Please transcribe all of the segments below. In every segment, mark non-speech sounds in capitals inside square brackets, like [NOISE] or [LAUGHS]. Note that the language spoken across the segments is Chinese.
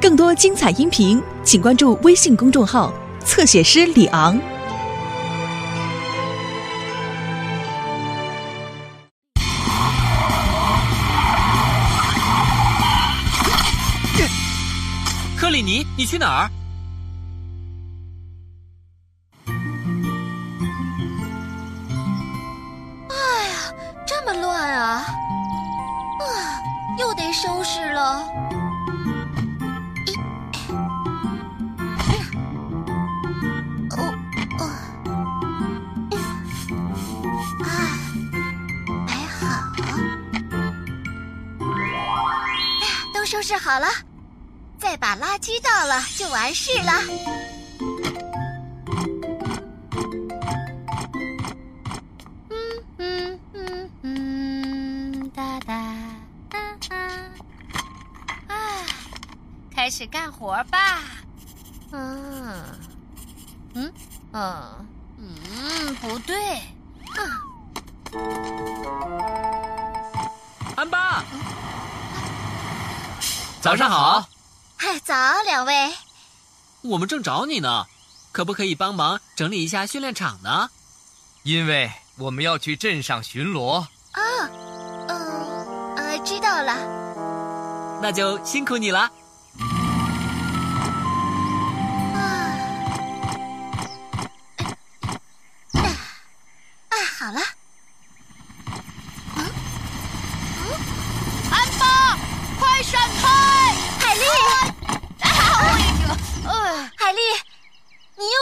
更多精彩音频，请关注微信公众号“侧写师李昂”。克里尼，你去哪儿？收拾了。一哦哦，啊，还好。哎呀，都收拾好了，再把垃圾倒了就完事了。始干活吧。嗯，嗯嗯嗯，不对。安巴，早上好，嗨，早，两位。我们正找你呢，可不可以帮忙整理一下训练场呢？因为我们要去镇上巡逻。啊，嗯呃，知道了。那就辛苦你了。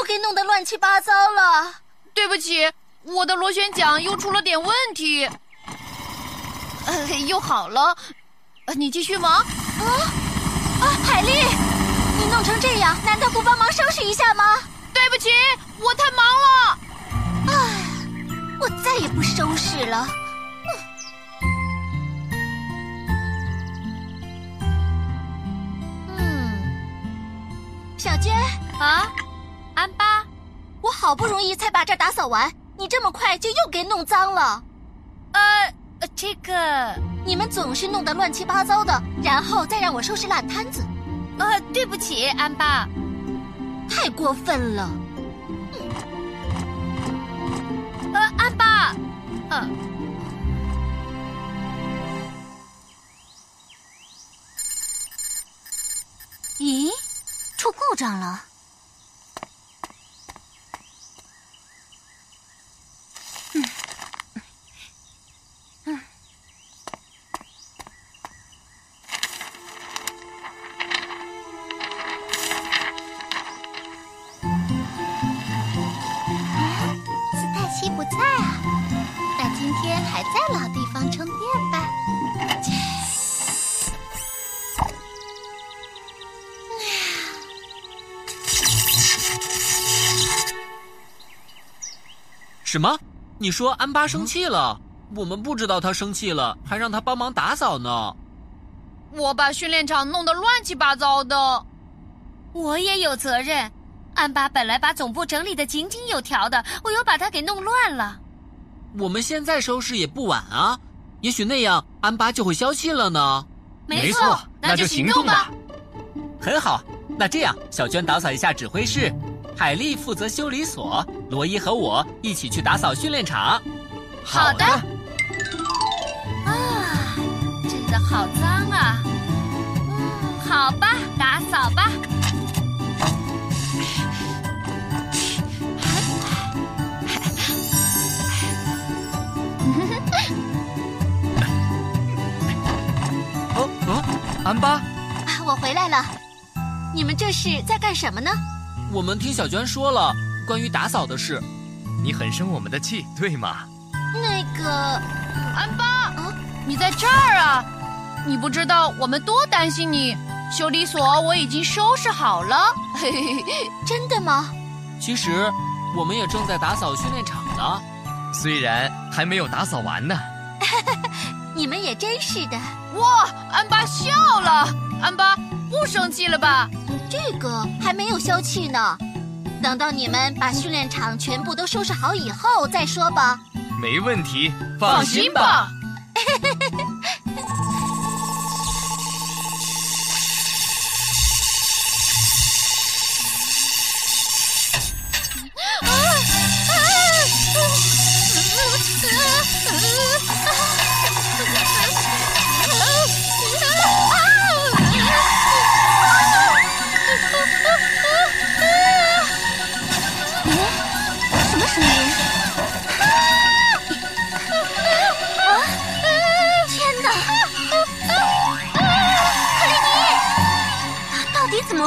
给弄得乱七八糟了。对不起，我的螺旋桨又出了点问题。呃，又好了，呃你继续忙。啊啊，海丽，你弄成这样，难道不帮忙收拾一下吗？对不起，我太忙了。唉，我再也不收拾了。嗯，小娟，啊，好不容易才把这儿打扫完，你这么快就又给弄脏了。呃，这个，你们总是弄得乱七八糟的，然后再让我收拾烂摊子，呃，对不起，安巴。太过分了。呃，安巴，呃，咦，出故障了。什么？你说安巴生气了？我们不知道他生气了，还让他帮忙打扫呢。我把训练场弄得乱七八糟的。我也有责任。安巴本来把总部整理的井井有条的，我又把它给弄乱了。我们现在收拾也不晚啊，也许那样安巴就会消气了呢。没错那就行动吧。很好，那这样，小娟打扫一下指挥室，海丽负责修理所，罗伊和我一起去打扫训练场。好的。啊，真的好脏啊！嗯，好吧，打扫吧。哦哦，安巴，啊，我回来了。你们这是在干什么呢？我们听小娟说了关于打扫的事，你很生我们的气，[LAUGHS] 对吗？那个，安巴，啊，你在这儿啊？你不知道我们多担心你。修理所我已经收拾好了。嘿嘿嘿，真的吗？其实我们也正在打扫训练场呢。虽然还没有打扫完呢。[LAUGHS] 你们也真是的。哇，安巴笑了。安巴不生气了吧？嗯这个还没有消气呢。等到你们把训练场全部都收拾好以后再说吧。没问题，放心吧。[LAUGHS]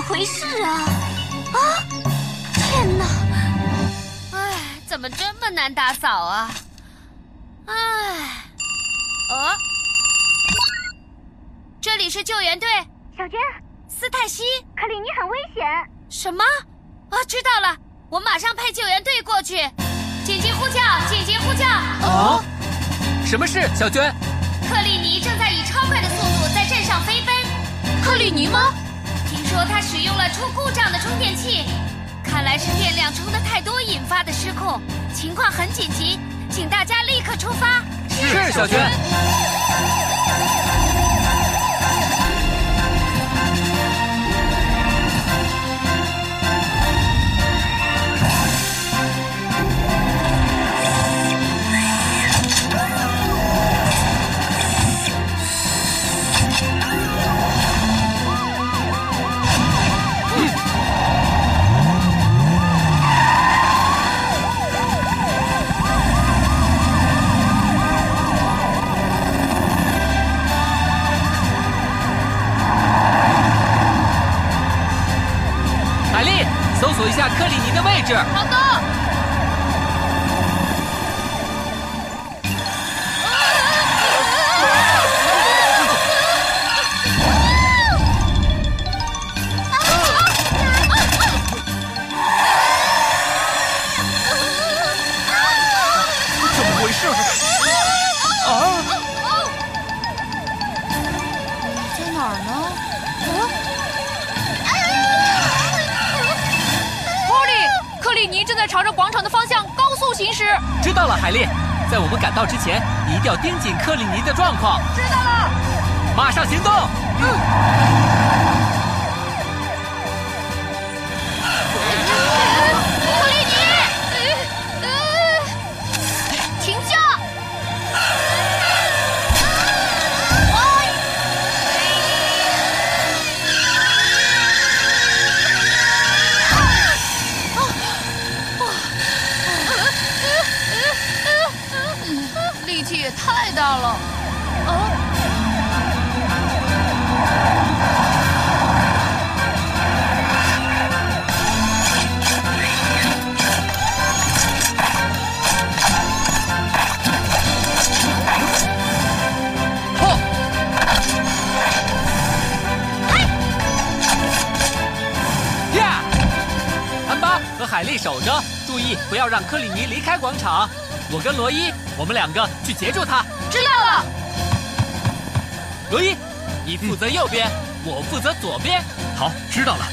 回事啊？啊！天哪！唉，怎么这么难打扫啊？唉，哦，这里是救援队，小娟，斯泰西，克里尼很危险。什么？啊，知道了，我马上派救援队过去。紧急呼叫！紧急呼叫！哦，什么事，小娟？克里尼正在以超快的速度在镇上飞奔。克里尼吗？说他使用了出故障的充电器，看来是电量充的太多引发的失控，情况很紧急，请大家立刻出发。是小娟。下克里尼的位置。好的。怎正在朝着广场的方向高速行驶。知道了，海莉，在我们赶到之前，你一定要盯紧克里尼的状况。知道了。马上行动。克守着，注意不要让克里尼离开广场。我跟罗伊，我们两个去截住他。知道了。罗伊，你负责右边，我负责左边。好，知道了。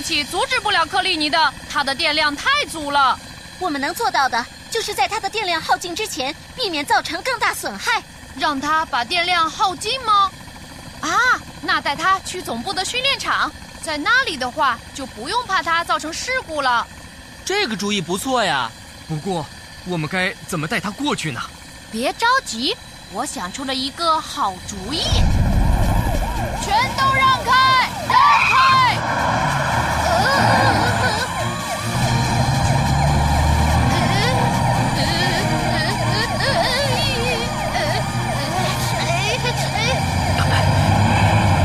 力气阻止不了克里尼的，他的电量太足了。我们能做到的，就是在它的电量耗尽之前，避免造成更大损害。让他把电量耗尽吗？啊，那带他去总部的训练场，在那里的话就不用怕他造成事故了。这个主意不错呀。不过，我们该怎么带他过去呢？别着急，我想出了一个好主意。全都，让开！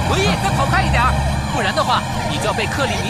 罗伊，再跑快一点儿，不然的话，你就要被克里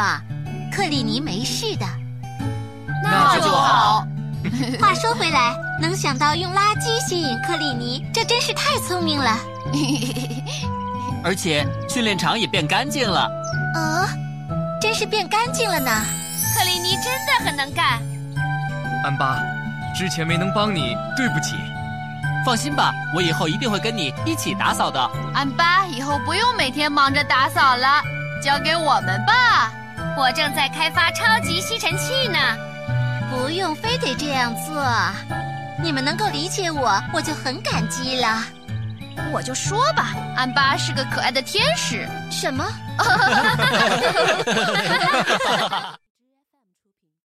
吧。克里尼没事的。那就好。[LAUGHS] [LAUGHS] 话说回来，能想到用垃圾吸引克里尼，这真是太聪明了。[LAUGHS] 而且训练场也变干净了。哦，真是变干净了呢。克里尼真的很能干。安巴，之前没能帮你，对不起。放心吧，我以后一定会跟你一起打扫的。安巴，以后不用每天忙着打扫了，交给我们吧。我正在开发超级吸尘器呢。不用非得这样做，你们能够理解我，我就很感激了。我就说吧，安巴是个可爱的天使。什么？[LAUGHS]